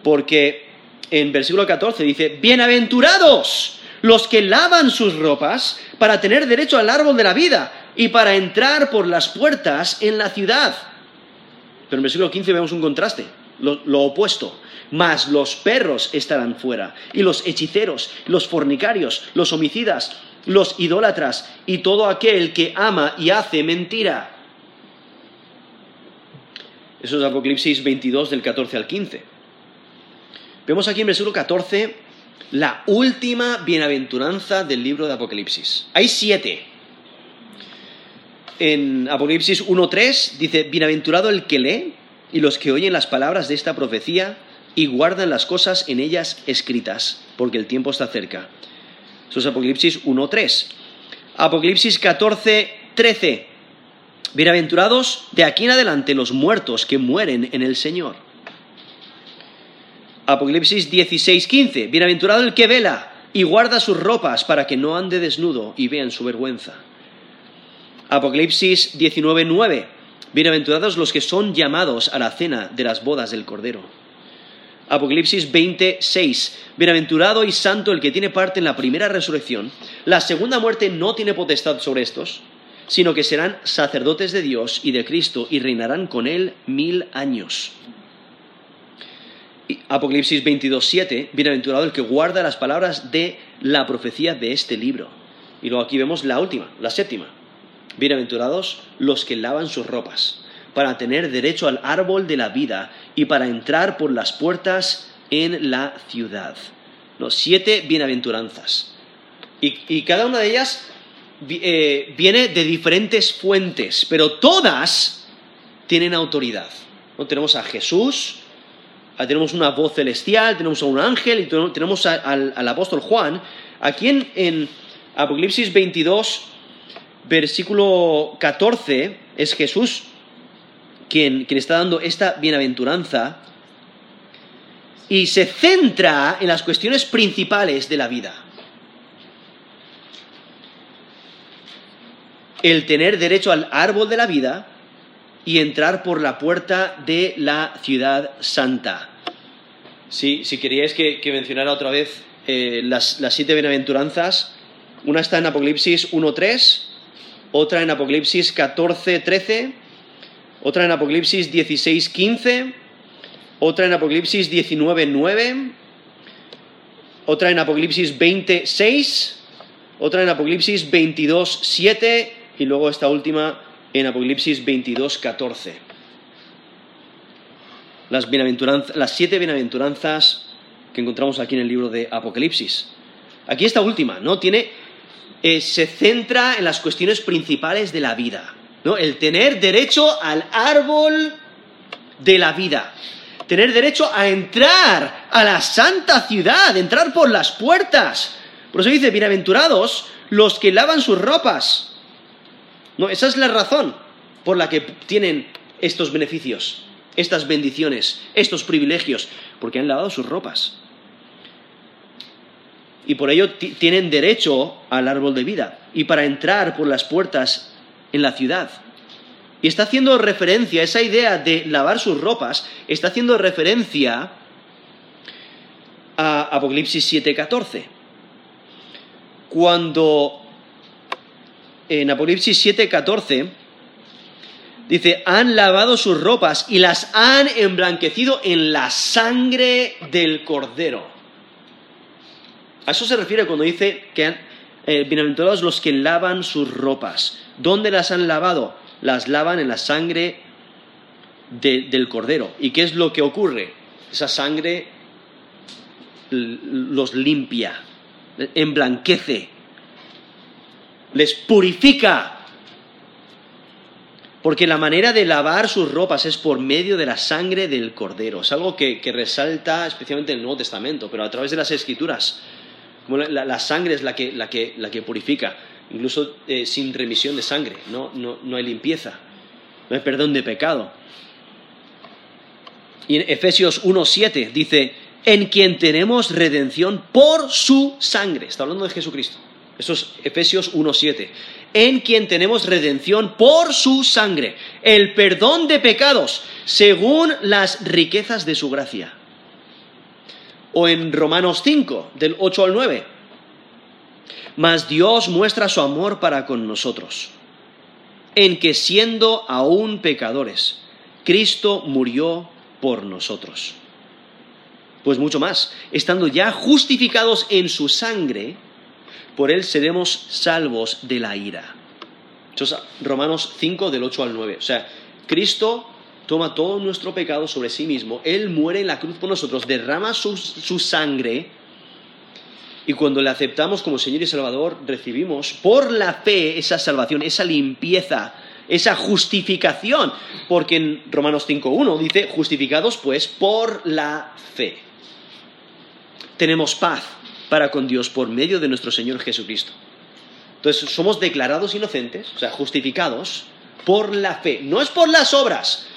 Porque en versículo 14 dice, bienaventurados los que lavan sus ropas para tener derecho al árbol de la vida y para entrar por las puertas en la ciudad. Pero en versículo 15 vemos un contraste, lo, opuesto. Mas los perros estarán fuera, y los hechiceros, los fornicarios, los homicidas, los idólatras, y todo aquel que ama y hace mentira eso es Apocalipsis 22 del 14 al 15. Vemos aquí en versículo 14 la última bienaventuranza del libro de Apocalipsis. Hay siete. En Apocalipsis 1.3 dice, bienaventurado el que lee y los que oyen las palabras de esta profecía y guardan las cosas en ellas escritas, porque el tiempo está cerca. Eso es Apocalipsis 1.3. Apocalipsis 14.13 Bienaventurados de aquí en adelante los muertos que mueren en el Señor. Apocalipsis 16:15. Bienaventurado el que vela y guarda sus ropas para que no ande desnudo y vean su vergüenza. Apocalipsis 19:9. Bienaventurados los que son llamados a la cena de las bodas del Cordero. Apocalipsis 26. Bienaventurado y santo el que tiene parte en la primera resurrección. La segunda muerte no tiene potestad sobre estos sino que serán sacerdotes de Dios y de Cristo y reinarán con Él mil años. Apocalipsis 22, 7, bienaventurado el que guarda las palabras de la profecía de este libro. Y luego aquí vemos la última, la séptima. Bienaventurados los que lavan sus ropas, para tener derecho al árbol de la vida y para entrar por las puertas en la ciudad. Los siete bienaventuranzas. y cada una de ellas eh, viene de diferentes fuentes, pero todas tienen autoridad. ¿no? Tenemos a Jesús, tenemos una voz celestial, tenemos a un ángel y tenemos al, apóstol Juan. Aquí en, Apocalipsis 22, versículo 14, es Jesús quien, quien está dando esta bienaventuranza y se centra en las cuestiones principales de la vida. el tener derecho al árbol de la vida y entrar por la puerta de la ciudad santa. si queríais que, mencionara otra vez eh, las, siete bienaventuranzas, una está en Apocalipsis 1.3, otra en Apocalipsis 14.13, otra en Apocalipsis 16.15, otra en Apocalipsis 19.9, otra en Apocalipsis 26, otra en Apocalipsis 22.7 y luego esta última en Apocalipsis 22.14. Las, las siete bienaventuranzas que encontramos aquí en el libro de Apocalipsis. Aquí esta última, ¿no? Tiene, eh, se centra en las cuestiones principales de la vida, ¿no? El tener derecho al árbol de la vida, tener derecho a entrar a la santa ciudad, entrar por las puertas. Por eso dice, bienaventurados los que lavan sus ropas. No, esa es la razón por la que tienen estos beneficios, estas bendiciones, estos privilegios, porque han lavado sus ropas y por ello tienen derecho al árbol de vida y para entrar por las puertas en la ciudad. Y está haciendo referencia, esa idea de lavar sus ropas, está haciendo referencia a Apocalipsis 7:14. Cuando en Apocalipsis 7:14 dice, han lavado sus ropas y las han emblanquecido en la sangre del cordero. A eso se refiere cuando dice que eh, bienaventurados los que lavan sus ropas. ¿Dónde las han lavado? Las lavan en la sangre del cordero. ¿Y qué es lo que ocurre? Esa sangre los limpia, emblanquece, les purifica. Porque la manera de lavar sus ropas es por medio de la sangre del cordero. Es algo que, que resalta especialmente en el Nuevo Testamento, pero a través de las escrituras la, sangre es la que, la que, la que purifica, incluso eh, sin remisión de sangre, no, no, no hay limpieza, no hay perdón de pecado. Y en Efesios 1.7 dice, en quien tenemos redención por su sangre. Está hablando de Jesucristo. Eso es Efesios 1.7. En quien tenemos redención por su sangre, el perdón de pecados, según las riquezas de su gracia o en Romanos 5, del 8 al 9. Mas Dios muestra su amor para con nosotros, en que siendo aún pecadores, Cristo murió por nosotros. Pues mucho más, estando ya justificados en su sangre, por él seremos salvos de la ira. Romanos 5 del 8 al 9. O sea, Cristo toma todo nuestro pecado sobre sí mismo, Él muere en la cruz por nosotros, derrama su, sangre y cuando le aceptamos como Señor y Salvador, recibimos por la fe esa salvación, esa limpieza, esa justificación, porque en Romanos 5.1 dice, justificados pues por la fe. Tenemos paz para con Dios por medio de nuestro Señor Jesucristo. Entonces somos declarados inocentes, o sea, justificados por la fe. No es por las obras,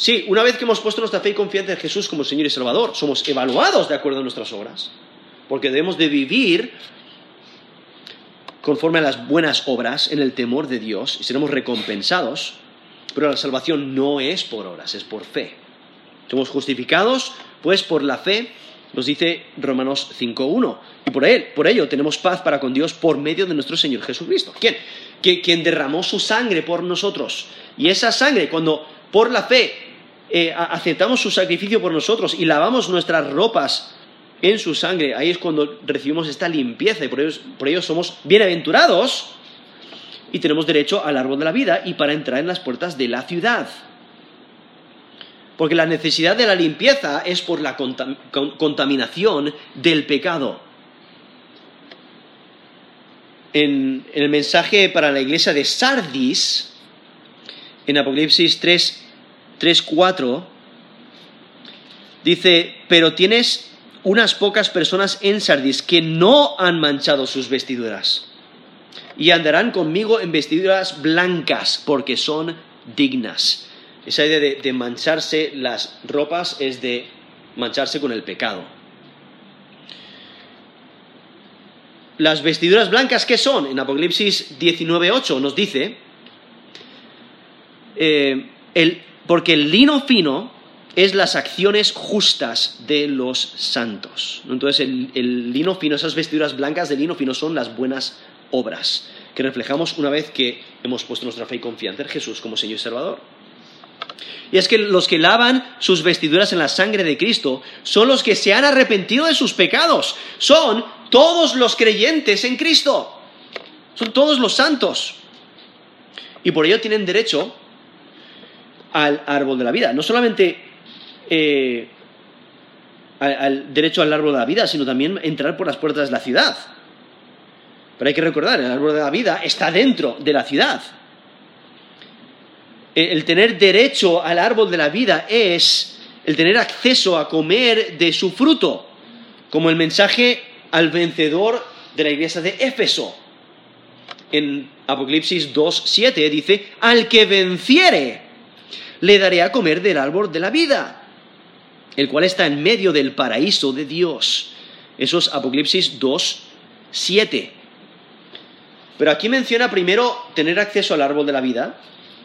Sí, una vez que hemos puesto nuestra fe y confianza en Jesús como Señor y Salvador, somos evaluados de acuerdo a nuestras obras, porque debemos de vivir conforme a las buenas obras en el temor de Dios y seremos recompensados, pero la salvación no es por obras, es por fe. Somos justificados, pues por la fe, nos dice Romanos 5.1. Y por, él, por ello tenemos paz para con Dios por medio de nuestro Señor Jesucristo. ¿Quién? Quien derramó su sangre por nosotros. Y esa sangre, cuando por la fe eh, aceptamos su sacrificio por nosotros y lavamos nuestras ropas en su sangre, ahí es cuando recibimos esta limpieza y por ello, por somos bienaventurados y tenemos derecho al árbol de la vida y para entrar en las puertas de la ciudad. Porque la necesidad de la limpieza es por la contaminación del pecado. En, en, el mensaje para la iglesia de Sardis, en Apocalipsis 3, 3.4, dice, pero tienes unas pocas personas en Sardis que no han manchado sus vestiduras y andarán conmigo en vestiduras blancas porque son dignas. Esa idea de, mancharse las ropas es de mancharse con el pecado. Las vestiduras blancas, ¿qué son? En Apocalipsis 19.8 nos dice, eh, el, porque el lino fino es las acciones justas de los santos. Entonces el, lino fino, esas vestiduras blancas de lino fino son las buenas obras que reflejamos una vez que hemos puesto nuestra fe y confianza en Jesús como Señor y Salvador. Y es que los que lavan sus vestiduras en la sangre de Cristo son los que se han arrepentido de sus pecados. Son todos los creyentes en Cristo. Son todos los santos. Y por ello tienen derecho al árbol de la vida. No solamente eh, al, derecho al árbol de la vida, sino también entrar por las puertas de la ciudad. Pero hay que recordar, el árbol de la vida está dentro de la ciudad. El tener derecho al árbol de la vida es el tener acceso a comer de su fruto, como el mensaje al vencedor de la iglesia de Éfeso. En Apocalipsis 2.7 dice, al que venciere, le daré a comer del árbol de la vida, el cual está en medio del paraíso de Dios. Eso es Apocalipsis 2.7. Pero aquí menciona primero tener acceso al árbol de la vida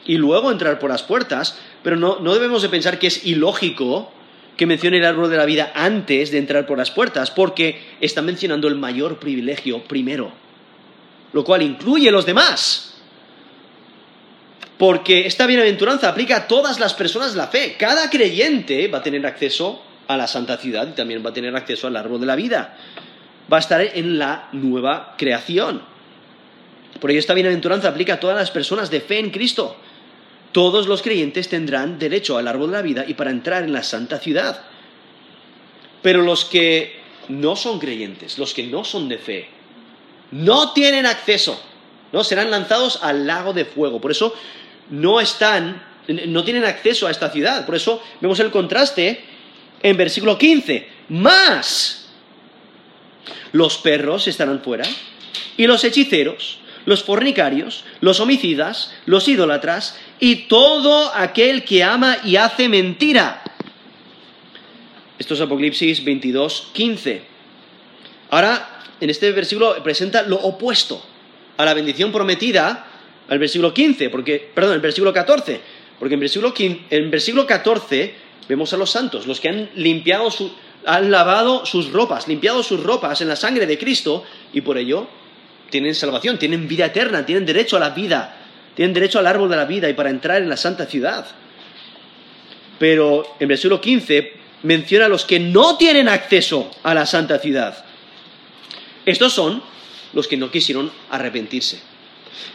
y luego entrar por las puertas, pero no, debemos de pensar que es ilógico que mencione el árbol de la vida antes de entrar por las puertas, porque está mencionando el mayor privilegio primero, lo cual incluye los demás. Porque esta bienaventuranza aplica a todas las personas la fe. Cada creyente va a tener acceso a la santa ciudad y también va a tener acceso al árbol de la vida. Va a estar en la nueva creación. Por ello esta bienaventuranza aplica a todas las personas de fe en Cristo. Todos los creyentes tendrán derecho al árbol de la vida y para entrar en la santa ciudad. Pero los que no son creyentes, los que no son de fe, no tienen acceso, ¿no? Serán lanzados al lago de fuego. Por eso no están, no tienen acceso a esta ciudad. Por eso vemos el contraste en versículo 15. Más los perros estarán fuera y los hechiceros los fornicarios, los homicidas, los idólatras y todo aquel que ama y hace mentira. Esto es Apocalipsis 22, 15. Ahora, en este versículo presenta lo opuesto a la bendición prometida al versículo 15, porque, perdón, el versículo 14, porque en versículo, en versículo 14 vemos a los santos, los que han limpiado su, han lavado sus ropas, limpiado sus ropas en la sangre de Cristo y por ello tienen salvación, tienen vida eterna, tienen derecho a la vida, tienen derecho al árbol de la vida y para entrar en la santa ciudad. Pero en versículo 15 menciona a los que no tienen acceso a la santa ciudad. Estos son los que no quisieron arrepentirse.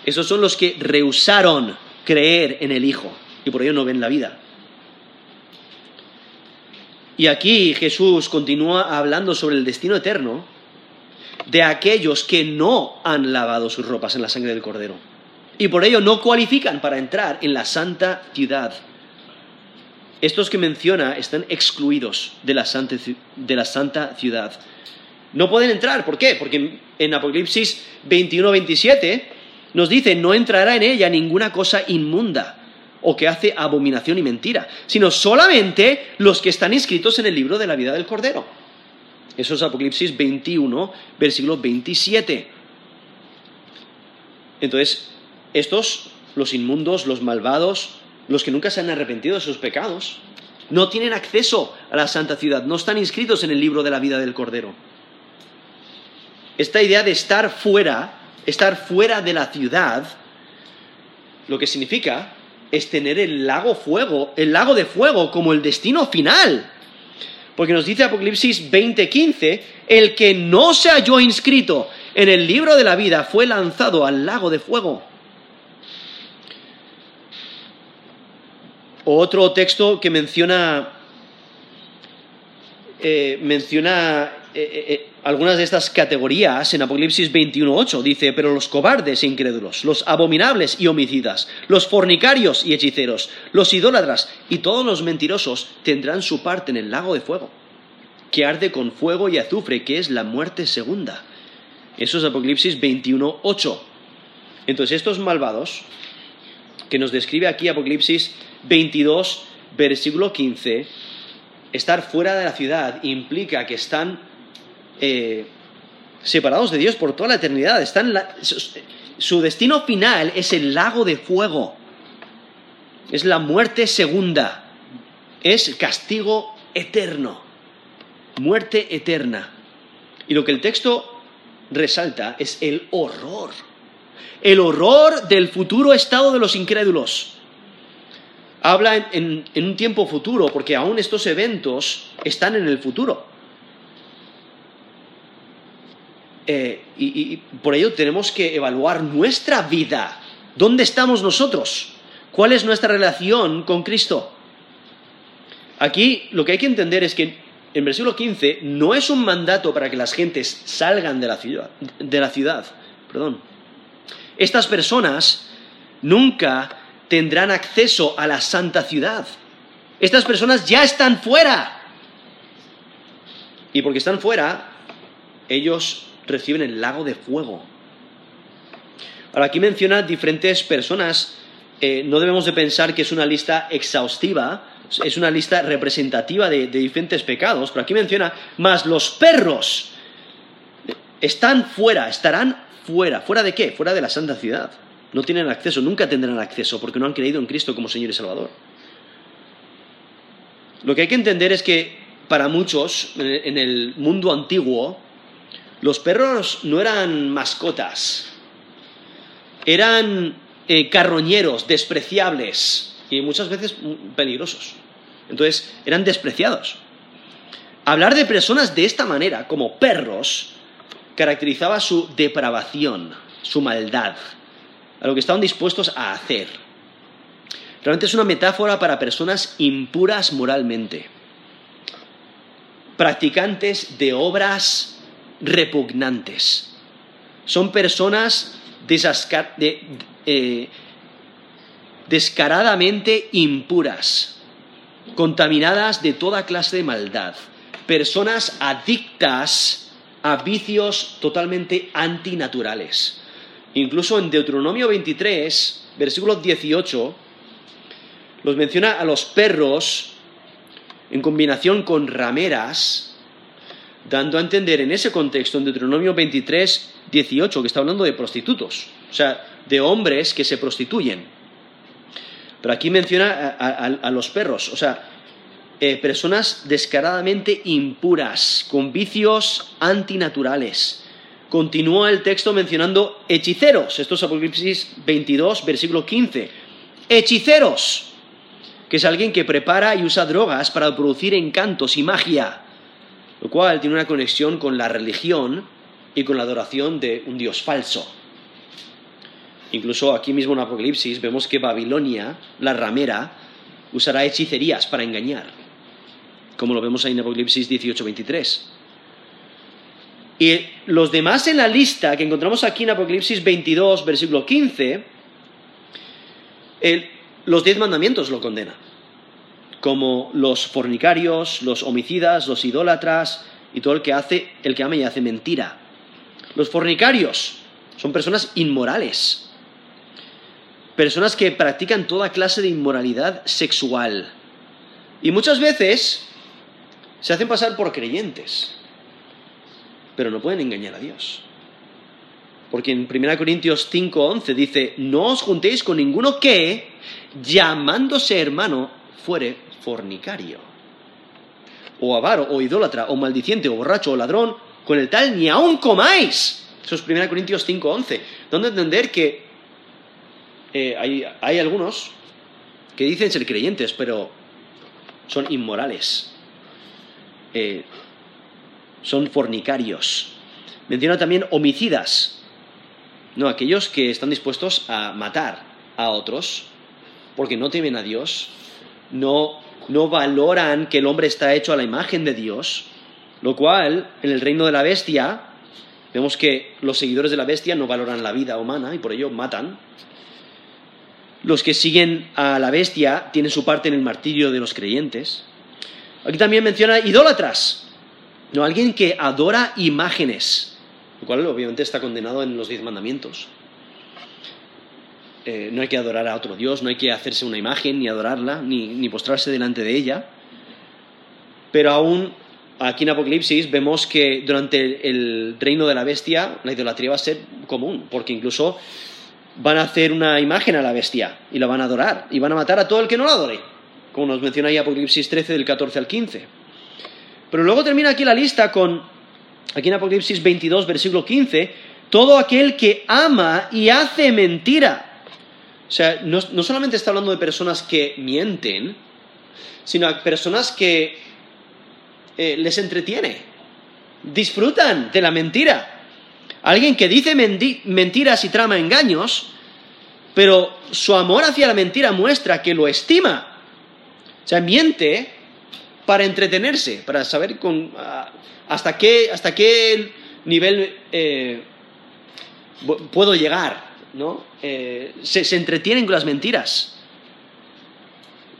Estos son los que rehusaron creer en el Hijo y por ello no ven la vida. Y aquí Jesús continúa hablando sobre el destino eterno de aquellos que no han lavado sus ropas en la sangre del Cordero. Y por ello no cualifican para entrar en la santa ciudad. Estos que menciona están excluidos de la santa, de la santa ciudad. No pueden entrar, ¿por qué? Porque en Apocalipsis 21-27 nos dice, no entrará en ella ninguna cosa inmunda o que hace abominación y mentira, sino solamente los que están inscritos en el libro de la vida del Cordero. Eso es Apocalipsis 21, versículo 27. Entonces, estos, los inmundos, los malvados, los que nunca se han arrepentido de sus pecados, no tienen acceso a la santa ciudad, no están inscritos en el libro de la vida del Cordero. Esta idea de estar fuera, estar fuera de la ciudad, lo que significa es tener el lago fuego, el lago de fuego como el destino final. Porque nos dice Apocalipsis 20:15, el que no se halló inscrito en el libro de la vida fue lanzado al lago de fuego. Otro texto que menciona, eh, menciona eh, eh, algunas de estas categorías en Apocalipsis 21.8 dice, pero los cobardes e incrédulos, los abominables y homicidas, los fornicarios y hechiceros, los idólatras y todos los mentirosos tendrán su parte en el lago de fuego, que arde con fuego y azufre, que es la muerte segunda. Eso es Apocalipsis 21.8. Entonces estos malvados, que nos describe aquí Apocalipsis 22, versículo 15, estar fuera de la ciudad implica que están eh, separados de Dios por toda la eternidad. Están su, destino final es el lago de fuego. Es la muerte segunda. Es castigo eterno. Muerte eterna. Y lo que el texto resalta es el horror. El horror del futuro estado de los incrédulos. habla en, un tiempo futuro, porque aún estos eventos están en el futuro. Eh, y, por ello tenemos que evaluar nuestra vida. ¿Dónde estamos nosotros? ¿Cuál es nuestra relación con Cristo? Aquí lo que hay que entender es que en versículo 15 no es un mandato para que las gentes salgan de la ciudad. De la ciudad perdón. Estas personas nunca tendrán acceso a la santa ciudad. Estas personas ya están fuera. Y porque están fuera, ellos reciben el lago de fuego. Ahora, aquí menciona diferentes personas. Eh, no debemos de pensar que es una lista exhaustiva, es una lista representativa de, de diferentes pecados, pero aquí menciona, más los perros están fuera, estarán fuera. ¿Fuera de qué? Fuera de la santa ciudad. No tienen acceso, nunca tendrán acceso porque no han creído en Cristo como Señor y Salvador. Lo que hay que entender es que para muchos, en el mundo antiguo, los perros no eran mascotas, eran eh, carroñeros, despreciables y muchas veces peligrosos. Entonces, eran despreciados. Hablar de personas de esta manera, como perros, caracterizaba su depravación, su maldad, a lo que estaban dispuestos a hacer. Realmente es una metáfora para personas impuras moralmente, practicantes de obras repugnantes. Son personas eh, descaradamente impuras, contaminadas de toda clase de maldad, personas adictas a vicios totalmente antinaturales. Incluso en Deuteronomio 23, versículo 18, los menciona a los perros en combinación con rameras, dando a entender en ese contexto, en Deuteronomio 23, 18, que está hablando de prostitutos, o sea, de hombres que se prostituyen. Pero aquí menciona a, los perros, o sea, eh, personas descaradamente impuras, con vicios antinaturales. Continúa el texto mencionando hechiceros. Esto es Apocalipsis 22, versículo 15. Hechiceros, que es alguien que prepara y usa drogas para producir encantos y magia, lo cual tiene una conexión con la religión y con la adoración de un dios falso. Incluso aquí mismo en Apocalipsis vemos que Babilonia, la ramera, usará hechicerías para engañar, como lo vemos ahí en Apocalipsis 18, 23. Y los demás en la lista que encontramos aquí en Apocalipsis 22, versículo 15, los diez mandamientos lo condenan, como los fornicarios, los homicidas, los idólatras y todo el que hace, el que ama y hace mentira. Los fornicarios son personas inmorales, personas que practican toda clase de inmoralidad sexual y muchas veces se hacen pasar por creyentes pero no pueden engañar a Dios. Porque en 1 Corintios 5:11 dice, no os juntéis con ninguno que, llamándose hermano, fuere fornicario, o avaro, o idólatra, o maldiciente, o borracho, o ladrón, con el tal ni aun comáis. Eso es 1 Corintios 5:11. Donde entender que eh, hay, algunos que dicen ser creyentes, pero son inmorales. Eh, son fornicarios. Menciona también homicidas, no aquellos que están dispuestos a matar a otros porque no temen a Dios, no, no valoran que el hombre está hecho a la imagen de Dios, lo cual en el reino de la bestia vemos que los seguidores de la bestia no valoran la vida humana y por ello matan. Los que siguen a la bestia tienen su parte en el martirio de los creyentes. Aquí también menciona idólatras, no, alguien que adora imágenes, lo cual obviamente está condenado en los diez mandamientos. Eh, no hay que adorar a otro Dios, no hay que hacerse una imagen, ni adorarla, ni, postrarse delante de ella. Pero aún aquí en Apocalipsis vemos que durante el reino de la bestia la idolatría va a ser común, porque incluso van a hacer una imagen a la bestia y la van a adorar y van a matar a todo el que no la adore, como nos menciona ahí Apocalipsis 13 del 14 al 15. Pero luego termina aquí la lista con, aquí en Apocalipsis 22, versículo 15, todo aquel que ama y hace mentira. O sea, no, no solamente está hablando de personas que mienten, sino a personas que eh, les entretiene, disfrutan de la mentira. Alguien que dice mentiras y trama engaños, pero su amor hacia la mentira muestra que lo estima. O sea, miente para entretenerse, para saber con, hasta, qué, hasta qué nivel eh, puedo llegar. ¿No? Eh, se, se entretienen con las mentiras.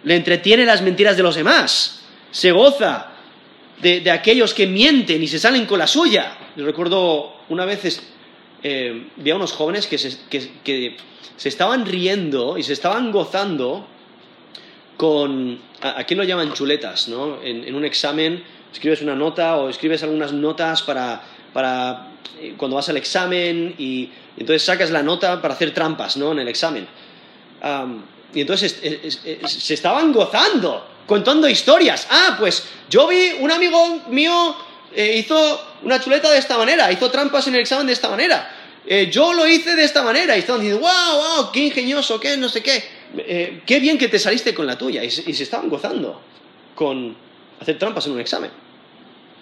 Le entretiene las mentiras de los demás. Se goza de, aquellos que mienten y se salen con la suya. recuerdo una vez eh, vi a unos jóvenes que se, que, se, estaban riendo y se estaban gozando con, aquí lo llaman chuletas, ¿no? En, un examen escribes una nota o escribes algunas notas para, para eh, cuando vas al examen y, entonces sacas la nota para hacer trampas, ¿no? En el examen. y entonces se estaban gozando contando historias. Ah, pues yo vi un amigo mío eh, hizo una chuleta de esta manera, hizo trampas en el examen de esta manera. Eh, yo lo hice de esta manera y estaban diciendo, wow, wow, qué ingenioso, qué no sé qué. Eh, qué bien que te saliste con la tuya. Y, se estaban gozando con hacer trampas en un examen,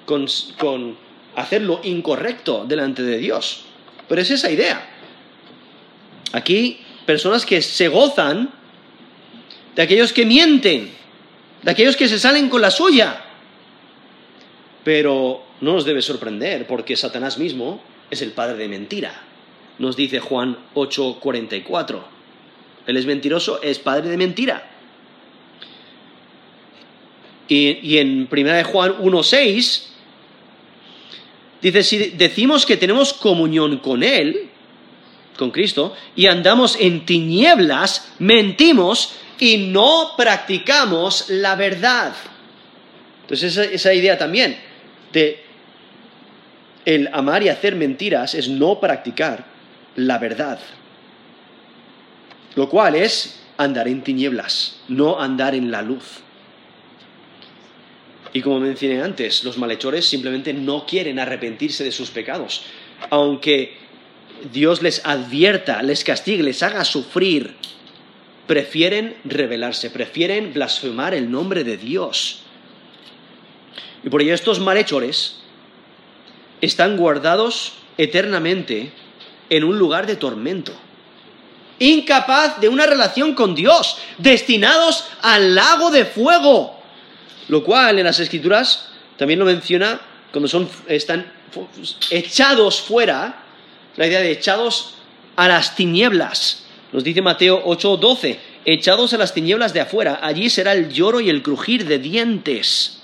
con, con hacer lo incorrecto delante de Dios. Pero es esa idea. Aquí, personas que se gozan de aquellos que mienten de aquellos que se salen con la suya. Pero no nos debe sorprender, porque Satanás mismo es el padre de mentira. Nos dice Juan 8:44. Él es mentiroso, es padre de mentira. Y, en 1 Juan 1:6 dice, si decimos que tenemos comunión con Él, con Cristo, y andamos en tinieblas, mentimos y no practicamos la verdad. Entonces esa, idea también de el amar y hacer mentiras es no practicar la verdad. Lo cual es andar en tinieblas, no andar en la luz. Y como mencioné antes, los malhechores simplemente no quieren arrepentirse de sus pecados. Aunque Dios les advierta, les castigue, les haga sufrir prefieren rebelarse, prefieren blasfemar el nombre de Dios. Y por ello estos malhechores están guardados eternamente en un lugar de tormento, incapaz de una relación con Dios, destinados al lago de fuego, lo cual en las escrituras también lo menciona cuando son, están echados fuera, la idea de echados a las tinieblas. Nos dice Mateo 8:12, echados a las tinieblas de afuera, allí será el lloro y el crujir de dientes.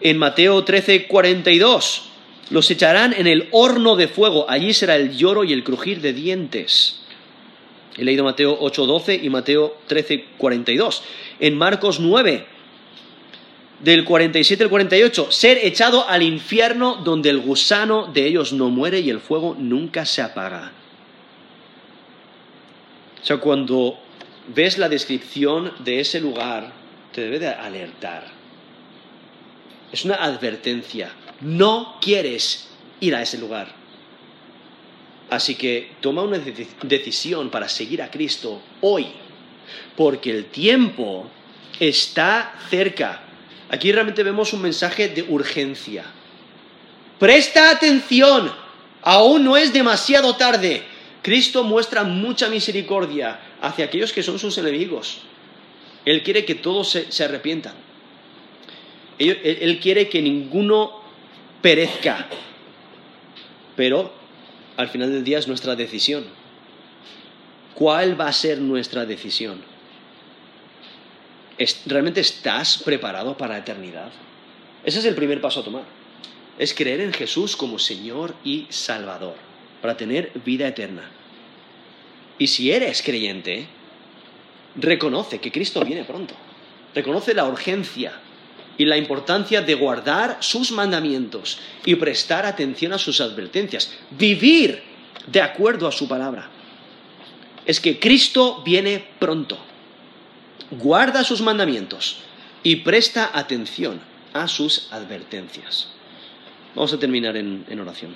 En Mateo 13:42, los echarán en el horno de fuego, allí será el lloro y el crujir de dientes. He leído Mateo 8:12 y Mateo 13:42. En Marcos 9, del 47 al 48, ser echado al infierno donde el gusano de ellos no muere y el fuego nunca se apaga. O sea, cuando ves la descripción de ese lugar, te debe de alertar. Es una advertencia. No quieres ir a ese lugar. Así que toma una decisión para seguir a Cristo hoy, porque el tiempo está cerca. Aquí realmente vemos un mensaje de urgencia. Presta atención, aún no es demasiado tarde. Cristo muestra mucha misericordia hacia aquellos que son sus enemigos. Él quiere que todos se, arrepientan. él quiere que ninguno perezca. Pero al final del día es nuestra decisión. ¿Cuál va a ser nuestra decisión? ¿Realmente estás preparado para la eternidad? Ese es el primer paso a tomar. Es creer en Jesús como Señor y Salvador para tener vida eterna. Y si eres creyente, reconoce que Cristo viene pronto. Reconoce la urgencia y la importancia de guardar sus mandamientos y prestar atención a sus advertencias. Vivir de acuerdo a su palabra. Es que Cristo viene pronto. Guarda sus mandamientos y presta atención a sus advertencias. Vamos a terminar en, oración.